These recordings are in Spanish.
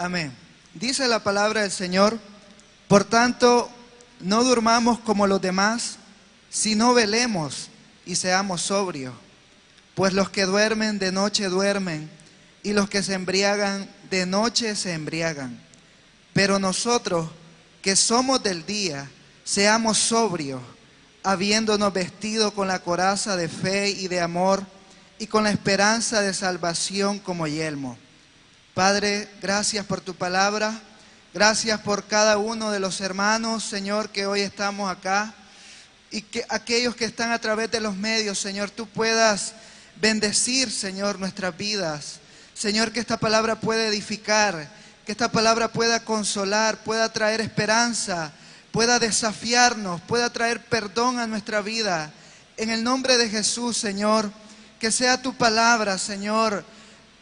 Amén. Dice la palabra del Señor, por tanto, no durmamos como los demás, sino velemos y seamos sobrios. Pues los que duermen de noche duermen, y los que se embriagan de noche se embriagan. Pero nosotros, que somos del día, seamos sobrios, habiéndonos vestido con la coraza de fe y de amor, y con la esperanza de salvación como yelmo. Padre, gracias por tu palabra. Gracias por cada uno de los hermanos, Señor, que hoy estamos acá. Y que aquellos que están a través de los medios, Señor, tú puedas bendecir, Señor, nuestras vidas. Señor, que esta palabra pueda edificar, que esta palabra pueda consolar, pueda traer esperanza, pueda desafiarnos, pueda traer perdón a nuestra vida. En el nombre de Jesús, Señor. Que sea tu palabra, Señor,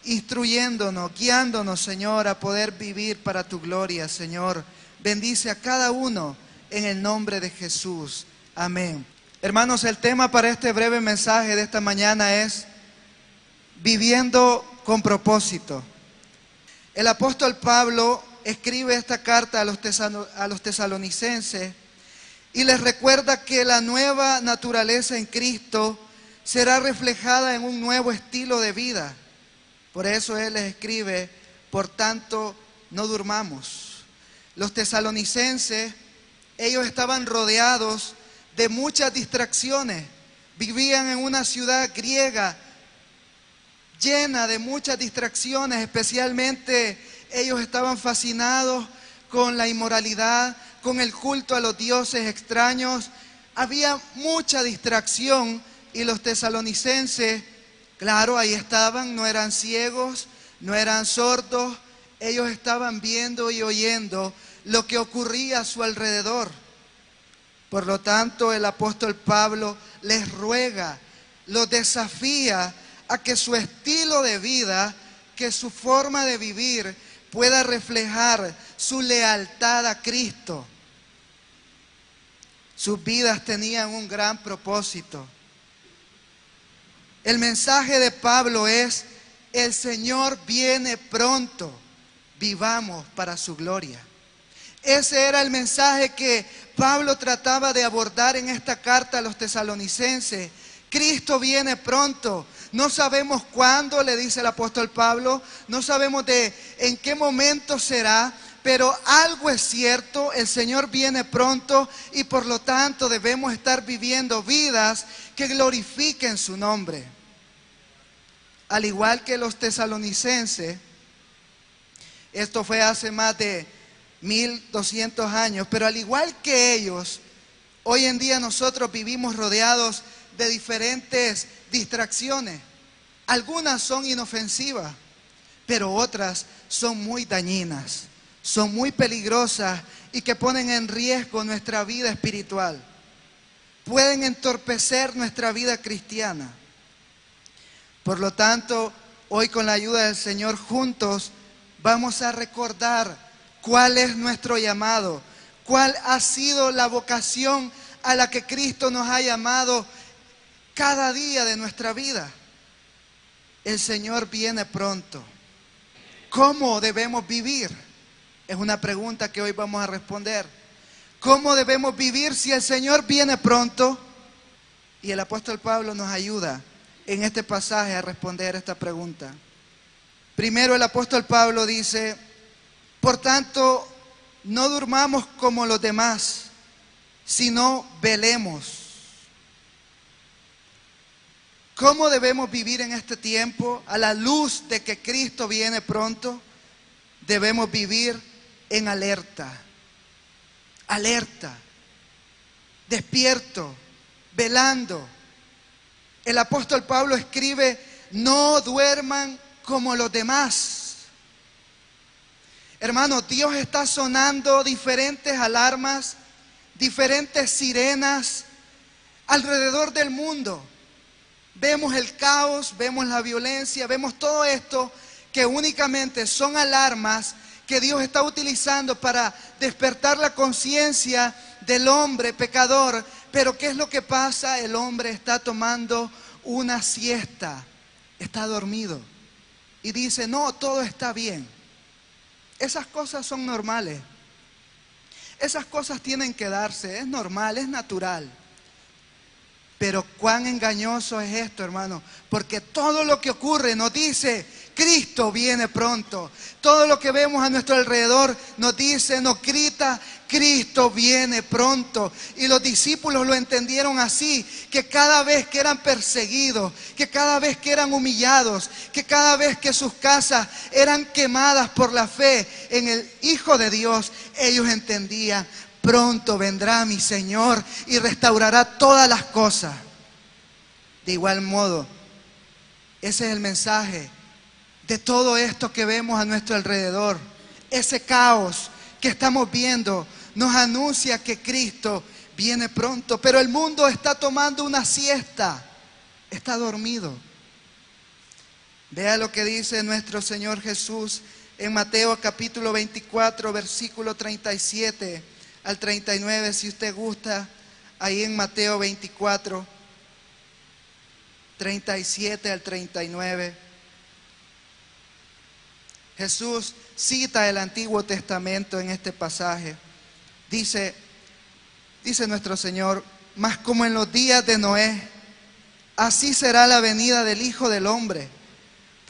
instruyéndonos, guiándonos, Señor, a poder vivir para tu gloria, Señor. Bendice a cada uno en el nombre de Jesús. Amén. Hermanos, el tema para este breve mensaje de esta mañana es viviendo con propósito. El apóstol Pablo escribe esta carta a los, a los tesalonicenses y les recuerda que la nueva naturaleza en Cristo será reflejada en un nuevo estilo de vida. Por eso Él les escribe, por tanto, no durmamos. Los tesalonicenses, ellos estaban rodeados de muchas distracciones. Vivían en una ciudad griega llena de muchas distracciones, especialmente ellos estaban fascinados con la inmoralidad, con el culto a los dioses extraños. Había mucha distracción y los tesalonicenses, claro, ahí estaban, no eran ciegos, no eran sordos, ellos estaban viendo y oyendo lo que ocurría a su alrededor. Por lo tanto, el apóstol Pablo les ruega, los desafía a que su estilo de vida, que su forma de vivir pueda reflejar su lealtad a Cristo. Sus vidas tenían un gran propósito. El mensaje de Pablo es, el Señor viene pronto, vivamos para su gloria. Ese era el mensaje que Pablo trataba de abordar en esta carta a los tesalonicenses. Cristo viene pronto. No sabemos cuándo, le dice el apóstol Pablo, no sabemos de en qué momento será, pero algo es cierto, el Señor viene pronto y por lo tanto debemos estar viviendo vidas que glorifiquen su nombre. Al igual que los tesalonicenses, esto fue hace más de 1200 años, pero al igual que ellos, hoy en día nosotros vivimos rodeados de diferentes distracciones. Algunas son inofensivas, pero otras son muy dañinas, son muy peligrosas y que ponen en riesgo nuestra vida espiritual. Pueden entorpecer nuestra vida cristiana. Por lo tanto, hoy con la ayuda del Señor juntos vamos a recordar cuál es nuestro llamado, cuál ha sido la vocación a la que Cristo nos ha llamado cada día de nuestra vida. El Señor viene pronto. ¿Cómo debemos vivir? Es una pregunta que hoy vamos a responder. ¿Cómo debemos vivir si el Señor viene pronto? Y el apóstol Pablo nos ayuda en este pasaje a responder esta pregunta. Primero el apóstol Pablo dice, por tanto, no durmamos como los demás, sino velemos. ¿Cómo debemos vivir en este tiempo a la luz de que Cristo viene pronto? Debemos vivir en alerta, alerta, despierto, velando el apóstol Pablo escribe, no duerman como los demás. Hermano, Dios está sonando diferentes alarmas, diferentes sirenas alrededor del mundo. Vemos el caos, vemos la violencia, vemos todo esto que únicamente son alarmas que Dios está utilizando para despertar la conciencia del hombre pecador pero ¿qué es lo que pasa? El hombre está tomando una siesta, está dormido y dice, no, todo está bien. Esas cosas son normales. Esas cosas tienen que darse, es normal, es natural. Pero cuán engañoso es esto, hermano, porque todo lo que ocurre nos dice, Cristo viene pronto. Todo lo que vemos a nuestro alrededor nos dice, nos grita, Cristo viene pronto. Y los discípulos lo entendieron así, que cada vez que eran perseguidos, que cada vez que eran humillados, que cada vez que sus casas eran quemadas por la fe en el Hijo de Dios, ellos entendían, pronto vendrá mi Señor y restaurará todas las cosas. De igual modo, ese es el mensaje de todo esto que vemos a nuestro alrededor. Ese caos que estamos viendo nos anuncia que Cristo viene pronto, pero el mundo está tomando una siesta, está dormido. Vea lo que dice nuestro Señor Jesús en Mateo capítulo 24, versículo 37 al 39, si usted gusta, ahí en Mateo 24, 37 al 39. Jesús cita el Antiguo Testamento en este pasaje. Dice, dice nuestro Señor, más como en los días de Noé, así será la venida del Hijo del Hombre.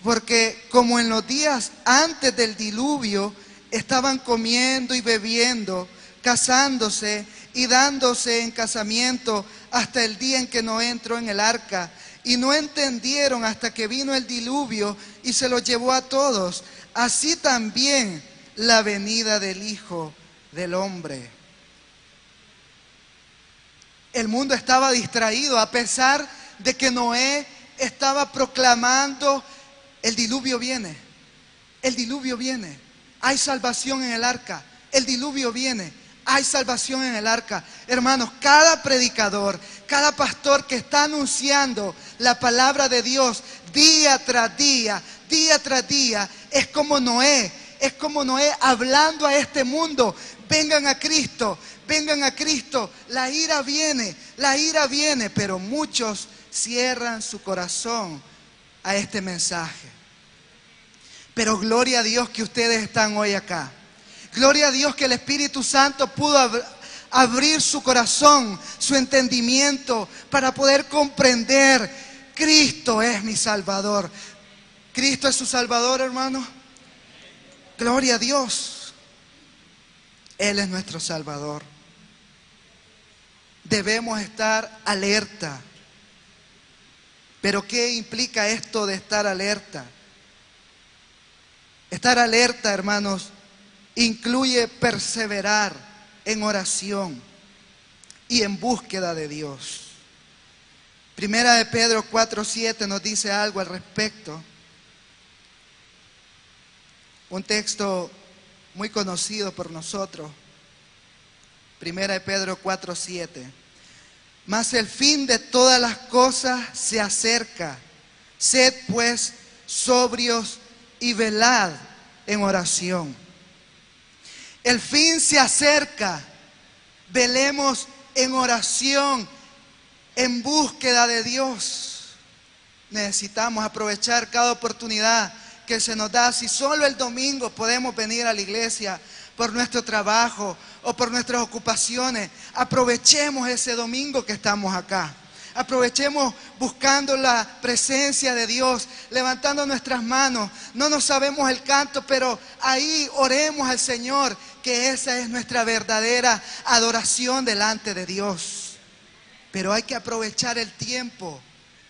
Porque como en los días antes del diluvio estaban comiendo y bebiendo, casándose y dándose en casamiento hasta el día en que no entró en el arca. Y no entendieron hasta que vino el diluvio y se lo llevó a todos. Así también la venida del Hijo del Hombre. El mundo estaba distraído a pesar de que Noé estaba proclamando, el diluvio viene, el diluvio viene, hay salvación en el arca, el diluvio viene hay salvación en el arca. Hermanos, cada predicador, cada pastor que está anunciando la palabra de Dios día tras día, día tras día, es como Noé, es como Noé hablando a este mundo. Vengan a Cristo, vengan a Cristo. La ira viene, la ira viene, pero muchos cierran su corazón a este mensaje. Pero gloria a Dios que ustedes están hoy acá. Gloria a Dios que el Espíritu Santo pudo abrir su corazón, su entendimiento, para poder comprender, Cristo es mi Salvador. Cristo es su Salvador, hermano. Gloria a Dios. Él es nuestro Salvador. Debemos estar alerta. Pero ¿qué implica esto de estar alerta? Estar alerta, hermanos, incluye perseverar en oración y en búsqueda de Dios. Primera de Pedro 4:7 nos dice algo al respecto. Un texto muy conocido por nosotros. Primera de Pedro 4:7. Mas el fin de todas las cosas se acerca. Sed pues sobrios y velad en oración el fin se acerca. Velemos en oración, en búsqueda de Dios. Necesitamos aprovechar cada oportunidad que se nos da. Si solo el domingo podemos venir a la iglesia por nuestro trabajo o por nuestras ocupaciones, aprovechemos ese domingo que estamos acá. Aprovechemos buscando la presencia de Dios, levantando nuestras manos. No nos sabemos el canto, pero ahí oremos al Señor, que esa es nuestra verdadera adoración delante de Dios. Pero hay que aprovechar el tiempo,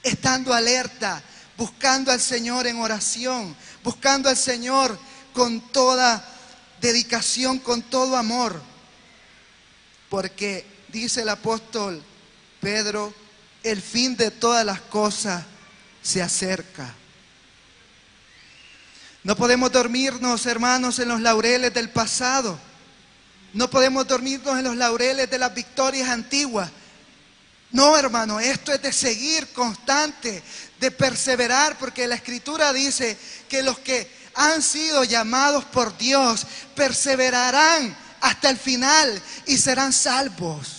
estando alerta, buscando al Señor en oración, buscando al Señor con toda dedicación, con todo amor. Porque dice el apóstol Pedro, el fin de todas las cosas se acerca. No podemos dormirnos, hermanos, en los laureles del pasado. No podemos dormirnos en los laureles de las victorias antiguas. No, hermano, esto es de seguir constante, de perseverar, porque la escritura dice que los que han sido llamados por Dios perseverarán hasta el final y serán salvos.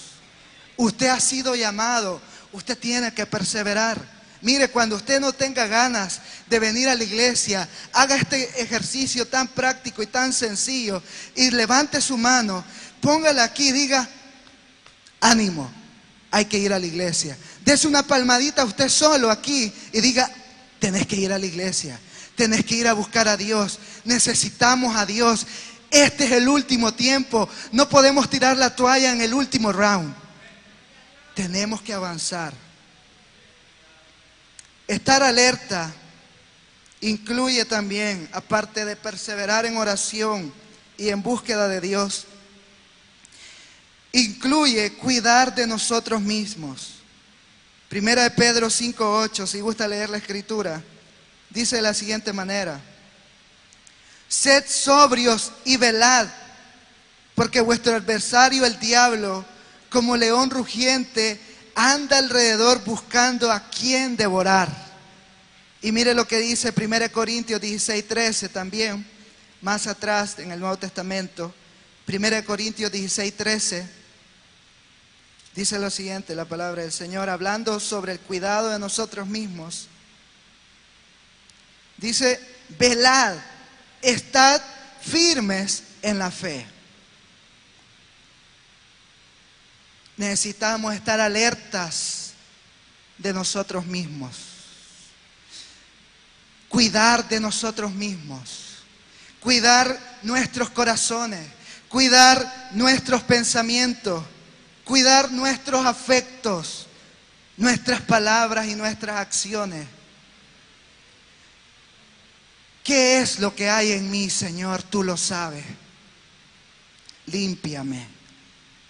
Usted ha sido llamado Usted tiene que perseverar. Mire, cuando usted no tenga ganas de venir a la iglesia, haga este ejercicio tan práctico y tan sencillo y levante su mano, póngala aquí y diga, ánimo, hay que ir a la iglesia. Dese una palmadita a usted solo aquí y diga, tenés que ir a la iglesia, tenés que ir a buscar a Dios, necesitamos a Dios. Este es el último tiempo, no podemos tirar la toalla en el último round. Tenemos que avanzar. Estar alerta incluye también, aparte de perseverar en oración y en búsqueda de Dios, incluye cuidar de nosotros mismos. Primera de Pedro 5.8, si gusta leer la escritura, dice de la siguiente manera, sed sobrios y velad, porque vuestro adversario el diablo, como león rugiente, anda alrededor buscando a quien devorar. Y mire lo que dice 1 Corintios 16, 13 también, más atrás en el Nuevo Testamento. 1 Corintios 16, 13. Dice lo siguiente, la palabra del Señor, hablando sobre el cuidado de nosotros mismos. Dice, velad, estad firmes en la fe. necesitamos estar alertas de nosotros mismos, cuidar de nosotros mismos, cuidar nuestros corazones, cuidar nuestros pensamientos, cuidar nuestros afectos, nuestras palabras y nuestras acciones. ¿Qué es lo que hay en mí, Señor? Tú lo sabes. Límpiame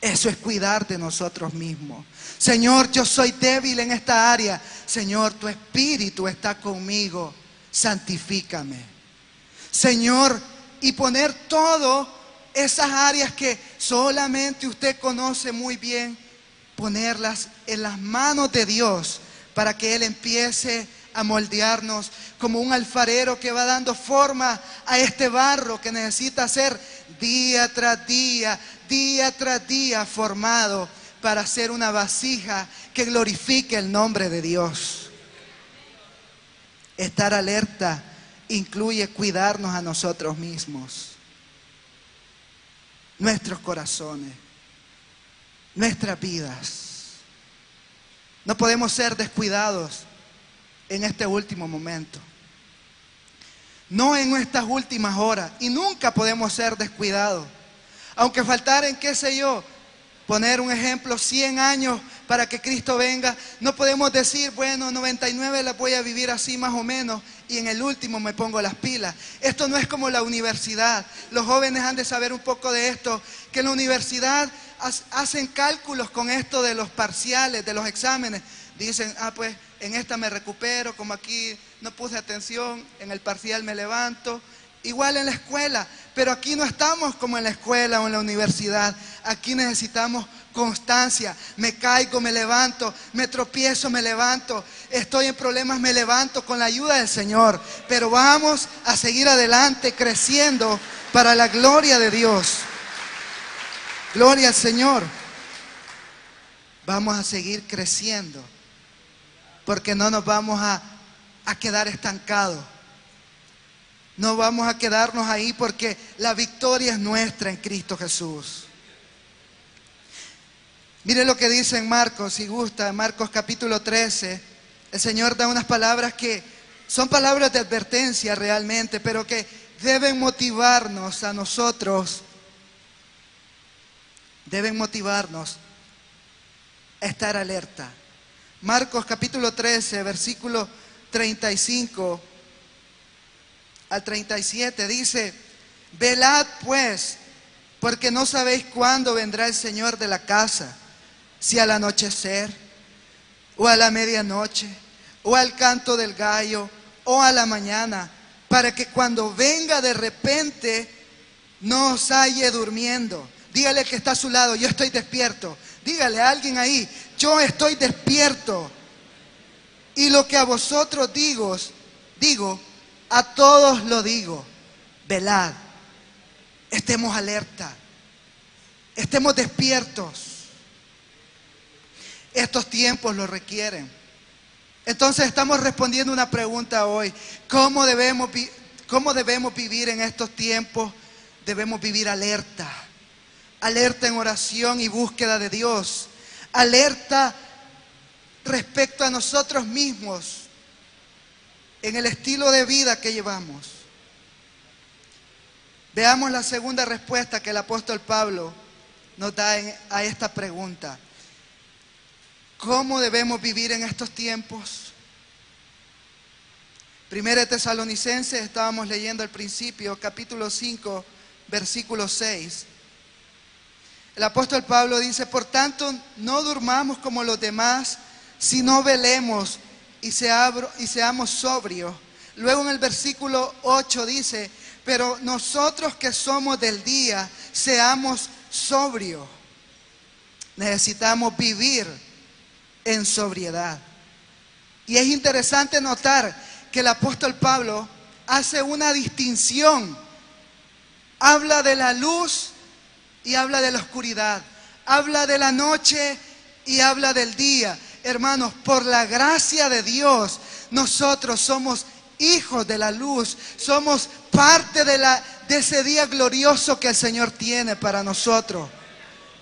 eso es cuidar de nosotros mismos. Señor, yo soy débil en esta área. Señor, tu espíritu está conmigo. Santifícame. Señor, y poner todas esas áreas que solamente usted conoce muy bien, ponerlas en las manos de Dios para que Él empiece a moldearnos como un alfarero que va dando forma a este barro que necesita ser día tras día día tras día formado para ser una vasija que glorifique el nombre de Dios. Estar alerta incluye cuidarnos a nosotros mismos, nuestros corazones, nuestras vidas. No podemos ser descuidados en este último momento. No en nuestras últimas horas. Y nunca podemos ser descuidados. Aunque faltaren, qué sé yo, poner un ejemplo, 100 años para que Cristo venga, no podemos decir, bueno, 99 la voy a vivir así más o menos y en el último me pongo las pilas. Esto no es como la universidad. Los jóvenes han de saber un poco de esto, que en la universidad hacen cálculos con esto de los parciales, de los exámenes. Dicen, ah, pues en esta me recupero, como aquí no puse atención, en el parcial me levanto, igual en la escuela, pero aquí no estamos como en la escuela o en la universidad. Aquí necesitamos constancia. Me caigo, me levanto, me tropiezo, me levanto. Estoy en problemas, me levanto con la ayuda del Señor. Pero vamos a seguir adelante creciendo para la gloria de Dios. Gloria al Señor. Vamos a seguir creciendo porque no nos vamos a, a quedar estancados no vamos a quedarnos ahí porque la victoria es nuestra en Cristo Jesús. Mire lo que dice en Marcos, si gusta, Marcos capítulo 13. El Señor da unas palabras que son palabras de advertencia realmente, pero que deben motivarnos a nosotros, deben motivarnos a estar alerta. Marcos capítulo 13, versículo 35 al 37 dice, velad pues, porque no sabéis cuándo vendrá el Señor de la casa, si al anochecer, o a la medianoche, o al canto del gallo, o a la mañana, para que cuando venga de repente no os halle durmiendo. Dígale que está a su lado, yo estoy despierto. Dígale a alguien ahí, yo estoy despierto. Y lo que a vosotros digo, digo, a todos lo digo, velad, estemos alerta, estemos despiertos. Estos tiempos lo requieren. Entonces estamos respondiendo una pregunta hoy. ¿Cómo debemos, cómo debemos vivir en estos tiempos? Debemos vivir alerta. Alerta en oración y búsqueda de Dios. Alerta respecto a nosotros mismos en el estilo de vida que llevamos. Veamos la segunda respuesta que el apóstol Pablo nos da a esta pregunta. ¿Cómo debemos vivir en estos tiempos? Primera Tesalonicenses, estábamos leyendo al principio, capítulo 5, versículo 6. El apóstol Pablo dice, por tanto, no durmamos como los demás, sino velemos y, y seamos sobrios. Luego en el versículo 8 dice, pero nosotros que somos del día, seamos sobrios. Necesitamos vivir en sobriedad. Y es interesante notar que el apóstol Pablo hace una distinción. Habla de la luz y habla de la oscuridad. Habla de la noche y habla del día. Hermanos, por la gracia de Dios, nosotros somos hijos de la luz. Somos parte de, la, de ese día glorioso que el Señor tiene para nosotros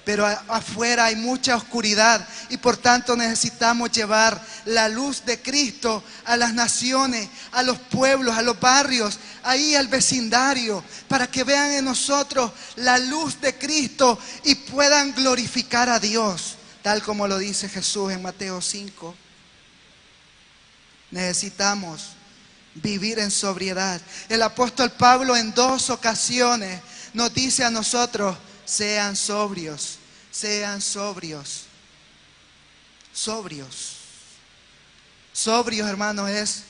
pero afuera hay mucha oscuridad y por tanto necesitamos llevar la luz de Cristo a las naciones, a los pueblos, a los barrios, ahí al vecindario, para que vean en nosotros la luz de Cristo y puedan glorificar a Dios, tal como lo dice Jesús en Mateo 5. Necesitamos vivir en sobriedad. El apóstol Pablo en dos ocasiones nos dice a nosotros, sean sobrios, sean sobrios. Sobrios. Sobrios, hermanos, es,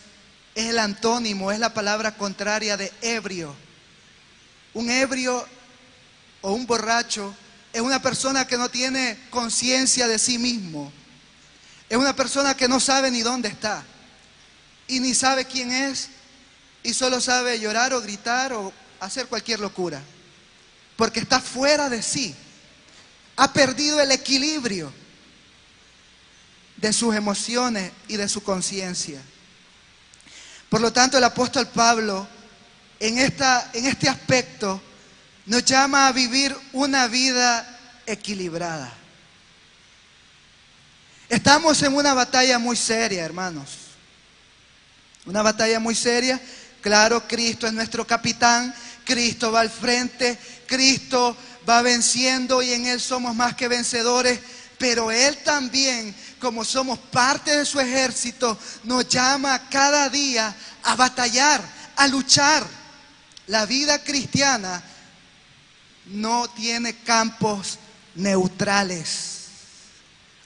es el antónimo, es la palabra contraria de ebrio. Un ebrio o un borracho es una persona que no tiene conciencia de sí mismo. Es una persona que no sabe ni dónde está. Y ni sabe quién es. Y solo sabe llorar o gritar o hacer cualquier locura porque está fuera de sí. Ha perdido el equilibrio de sus emociones y de su conciencia. Por lo tanto, el apóstol Pablo en, esta, en este aspecto nos llama a vivir una vida equilibrada. Estamos en una batalla muy seria, hermanos. Una batalla muy seria. Claro, Cristo es nuestro capitán, Cristo va al frente, Cristo va venciendo y en Él somos más que vencedores. Pero Él también, como somos parte de su ejército, nos llama cada día a batallar, a luchar. La vida cristiana no tiene campos neutrales.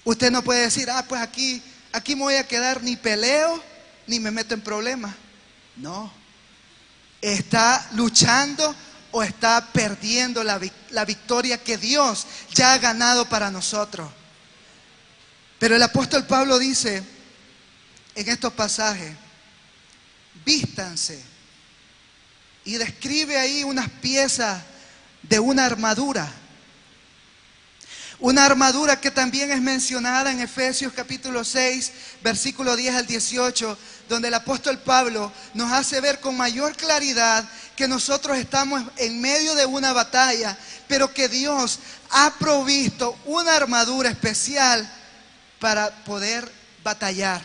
Usted no puede decir, ah, pues aquí, aquí me voy a quedar ni peleo ni me meto en problemas. No. Está luchando o está perdiendo la, la victoria que Dios ya ha ganado para nosotros. Pero el apóstol Pablo dice en estos pasajes, vístanse y describe ahí unas piezas de una armadura. Una armadura que también es mencionada en Efesios capítulo 6, versículo 10 al 18, donde el apóstol Pablo nos hace ver con mayor claridad que nosotros estamos en medio de una batalla, pero que Dios ha provisto una armadura especial para poder batallar.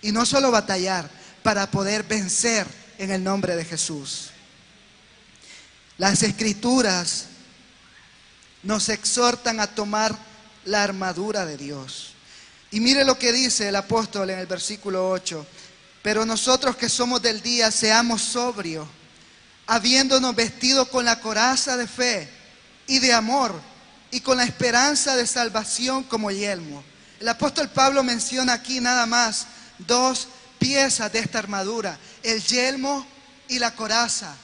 Y no solo batallar, para poder vencer en el nombre de Jesús. Las escrituras nos exhortan a tomar la armadura de Dios. Y mire lo que dice el apóstol en el versículo 8. Pero nosotros que somos del día, seamos sobrios, habiéndonos vestido con la coraza de fe y de amor y con la esperanza de salvación como yelmo. El apóstol Pablo menciona aquí nada más dos piezas de esta armadura, el yelmo y la coraza.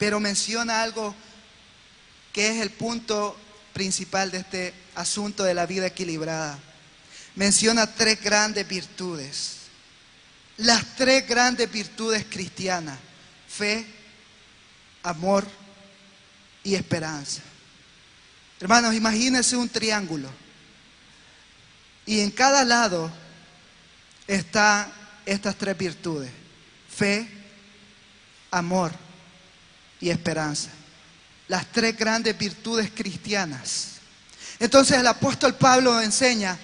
Pero menciona algo que es el punto principal de este asunto de la vida equilibrada. Menciona tres grandes virtudes. Las tres grandes virtudes cristianas. Fe, amor y esperanza. Hermanos, imagínense un triángulo. Y en cada lado están estas tres virtudes. Fe, amor y esperanza. Las tres grandes virtudes cristianas. Entonces el apóstol Pablo enseña,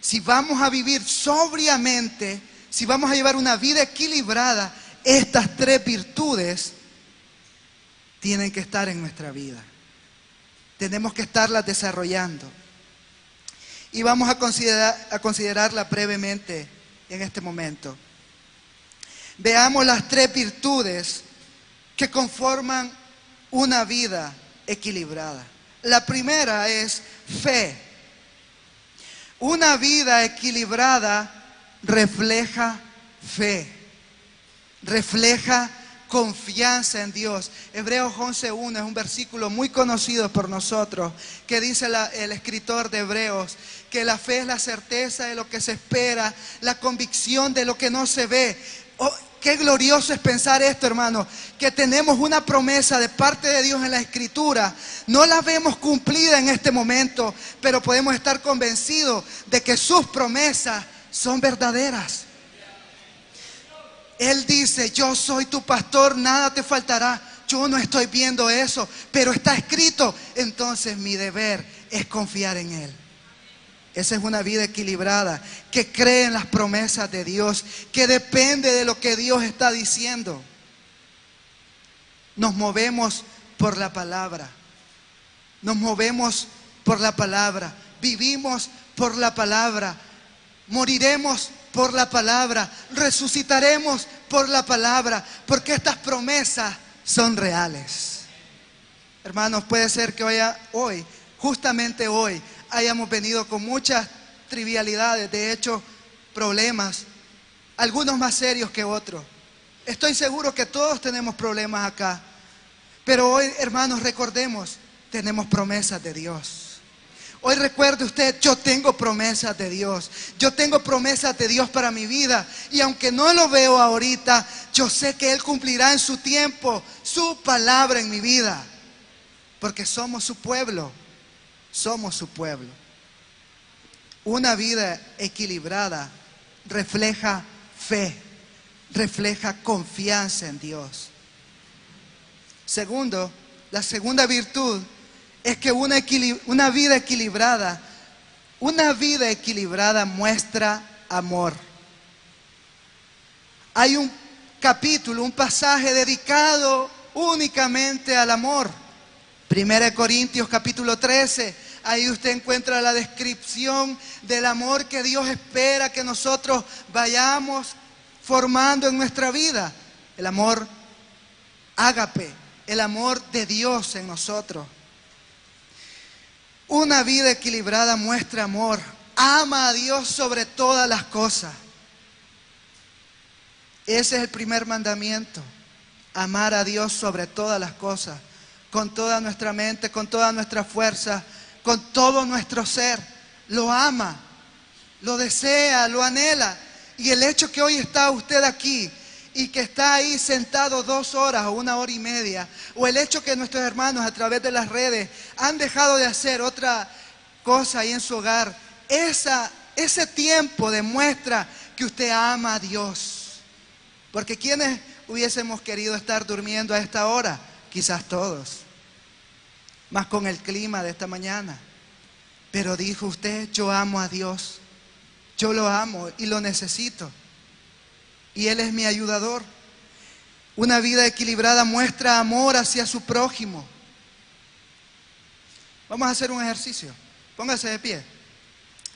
si vamos a vivir sobriamente, si vamos a llevar una vida equilibrada, estas tres virtudes tienen que estar en nuestra vida. Tenemos que estarlas desarrollando. Y vamos a, considerar, a considerarla brevemente en este momento. Veamos las tres virtudes que conforman una vida equilibrada. La primera es fe. Una vida equilibrada refleja fe, refleja confianza en Dios. Hebreos 11.1 es un versículo muy conocido por nosotros, que dice el escritor de Hebreos, que la fe es la certeza de lo que se espera, la convicción de lo que no se ve. Oh, qué glorioso es pensar esto, hermano, que tenemos una promesa de parte de Dios en la escritura. No la vemos cumplida en este momento, pero podemos estar convencidos de que sus promesas son verdaderas. Él dice, yo soy tu pastor, nada te faltará. Yo no estoy viendo eso, pero está escrito. Entonces mi deber es confiar en Él. Esa es una vida equilibrada, que cree en las promesas de Dios, que depende de lo que Dios está diciendo. Nos movemos por la palabra. Nos movemos por la palabra. Vivimos por la palabra. Moriremos por la palabra, resucitaremos por la palabra, porque estas promesas son reales. Hermanos, puede ser que hoy, justamente hoy, hayamos venido con muchas trivialidades, de hecho, problemas, algunos más serios que otros. Estoy seguro que todos tenemos problemas acá, pero hoy, hermanos, recordemos, tenemos promesas de Dios. Hoy recuerde usted, yo tengo promesas de Dios. Yo tengo promesas de Dios para mi vida. Y aunque no lo veo ahorita, yo sé que Él cumplirá en su tiempo su palabra en mi vida. Porque somos su pueblo. Somos su pueblo. Una vida equilibrada refleja fe, refleja confianza en Dios. Segundo, la segunda virtud es que una, vida equilibrada, una vida equilibrada muestra amor. Hay un capítulo, un pasaje dedicado únicamente al amor. Primera de Corintios capítulo 13, ahí usted encuentra la descripción del amor que Dios espera que nosotros vayamos formando en nuestra vida. El amor ágape, el amor de Dios en nosotros. Una vida equilibrada muestra amor. Ama a Dios sobre todas las cosas. Ese es el primer mandamiento. Amar a Dios sobre todas las cosas. Con toda nuestra mente, con toda nuestra fuerza, con todo nuestro ser. Lo ama, lo desea, lo anhela. Y el hecho que hoy está usted aquí y que está ahí sentado dos horas o una hora y media, o el hecho que nuestros hermanos a través de las redes han dejado de hacer otra cosa ahí en su hogar, esa, ese tiempo demuestra que usted ama a Dios. Porque quienes hubiésemos querido estar durmiendo a esta hora? Quizás todos. Más con el clima de esta mañana. Pero dijo usted, yo amo a Dios. Yo lo amo y lo necesito y Él es mi ayudador. Una vida equilibrada muestra amor hacia su prójimo. Vamos a hacer un ejercicio. Póngase de pie.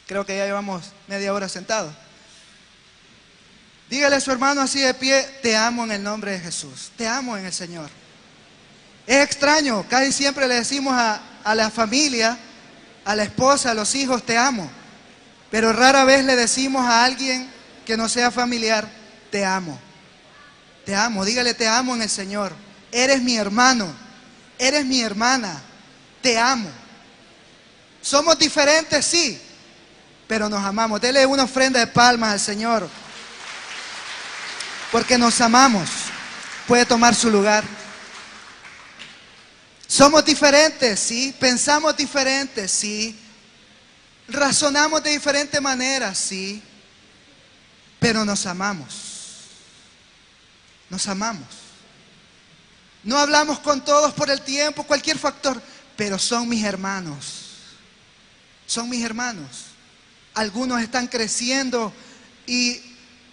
Creo que ya llevamos media hora sentados. Dígale a su hermano así de pie, te amo en el nombre de Jesús. Te amo en el Señor. Es extraño, casi siempre le decimos a, la familia, a la esposa, a los hijos, te amo. Pero rara vez le decimos a alguien que no sea familiar, te amo. Te amo, dígale te amo en el Señor. Eres mi hermano, eres mi hermana, te amo. Somos diferentes, sí, pero nos amamos. Dele una ofrenda de palmas al Señor, porque nos amamos. Puede tomar su lugar. Somos diferentes, sí. Pensamos diferentes, sí. razonamos de diferentes maneras, sí, pero nos amamos. Nos amamos. No hablamos con todos por el tiempo, cualquier factor, pero son mis hermanos. Son mis hermanos. Algunos están creciendo y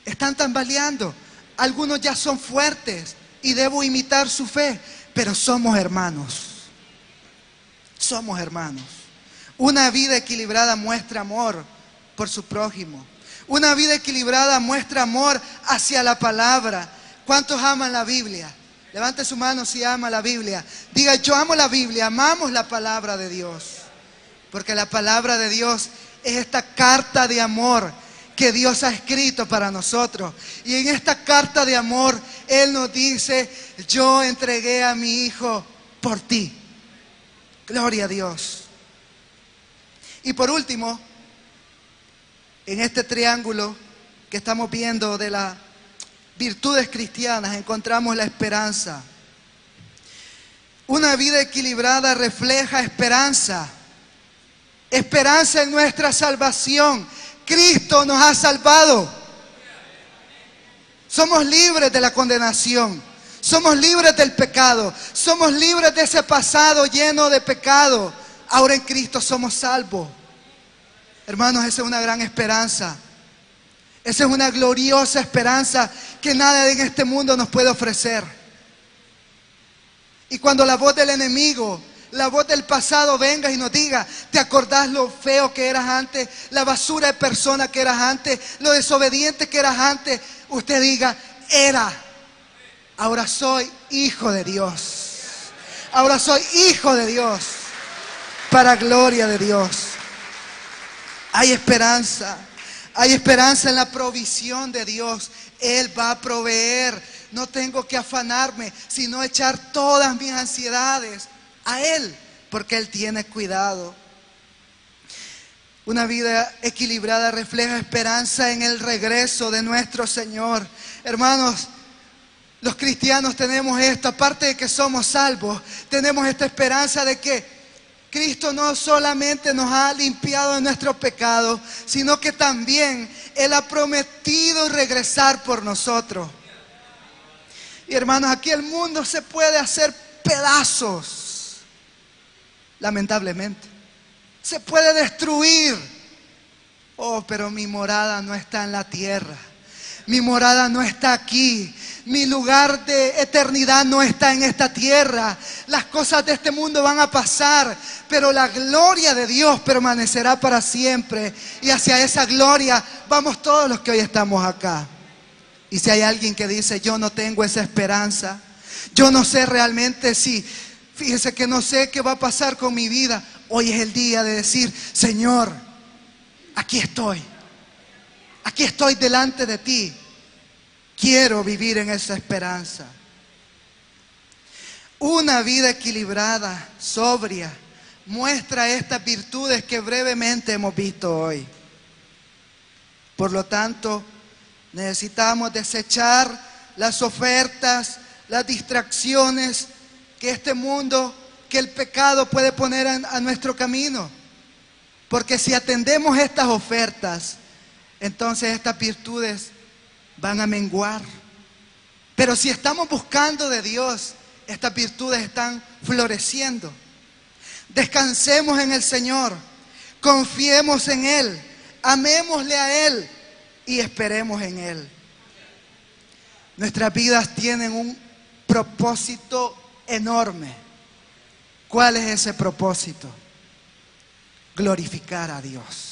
están tambaleando. Algunos ya son fuertes y debo imitar su fe, pero somos hermanos. Somos hermanos. Una vida equilibrada muestra amor por su prójimo. Una vida equilibrada muestra amor hacia la palabra. ¿Cuántos aman la Biblia? Levante su mano si ama la Biblia. Diga, yo amo la Biblia, amamos la palabra de Dios. Porque la palabra de Dios es esta carta de amor que Dios ha escrito para nosotros. Y en esta carta de amor, Él nos dice, yo entregué a mi Hijo por ti. Gloria a Dios. Y por último, en este triángulo que estamos viendo de las virtudes cristianas, encontramos la esperanza. Una vida equilibrada refleja esperanza. Esperanza en nuestra salvación. Cristo nos ha salvado. Somos libres de la condenación. Somos libres del pecado. Somos libres de ese pasado lleno de pecado. Ahora en Cristo somos salvos. Hermanos, esa es una gran esperanza. Esa es una gloriosa esperanza que nada en este mundo nos puede ofrecer. Y cuando la voz del enemigo la voz del pasado venga y nos diga, ¿te acordás lo feo que eras antes? La basura de persona que eras antes, lo desobediente que eras antes. Usted diga, era. Ahora soy hijo de Dios. Ahora soy hijo de Dios. Para gloria de Dios. Hay esperanza. Hay esperanza en la provisión de Dios. Él va a proveer. No tengo que afanarme, sino echar todas mis ansiedades a Él, porque Él tiene cuidado. Una vida equilibrada refleja esperanza en el regreso de nuestro Señor. Hermanos, los cristianos tenemos esto, aparte de que somos salvos, tenemos esta esperanza de que Cristo no solamente nos ha limpiado de nuestros pecados, sino que también Él ha prometido regresar por nosotros. Y hermanos, aquí el mundo se puede hacer pedazos lamentablemente. Se puede destruir. Oh, pero mi morada no está en la tierra. Mi morada no está aquí. Mi lugar de eternidad no está en esta tierra. Las cosas de este mundo van a pasar, pero la gloria de Dios permanecerá para siempre. Y hacia esa gloria vamos todos los que hoy estamos acá. Y si hay alguien que dice, yo no tengo esa esperanza, yo no sé realmente si Fíjese que no sé qué va a pasar con mi vida. Hoy es el día de decir, Señor, aquí estoy. Aquí estoy delante de ti. Quiero vivir en esa esperanza. Una vida equilibrada, sobria, muestra estas virtudes que brevemente hemos visto hoy. Por lo tanto, necesitamos desechar las ofertas, las distracciones, que este mundo, que el pecado puede poner a, nuestro camino. Porque si atendemos estas ofertas, entonces estas virtudes van a menguar. Pero si estamos buscando de Dios, estas virtudes están floreciendo. Descansemos en el Señor, confiemos en Él, amémosle a Él y esperemos en Él. Nuestras vidas tienen un propósito enorme. ¿Cuál es ese propósito? Glorificar a Dios.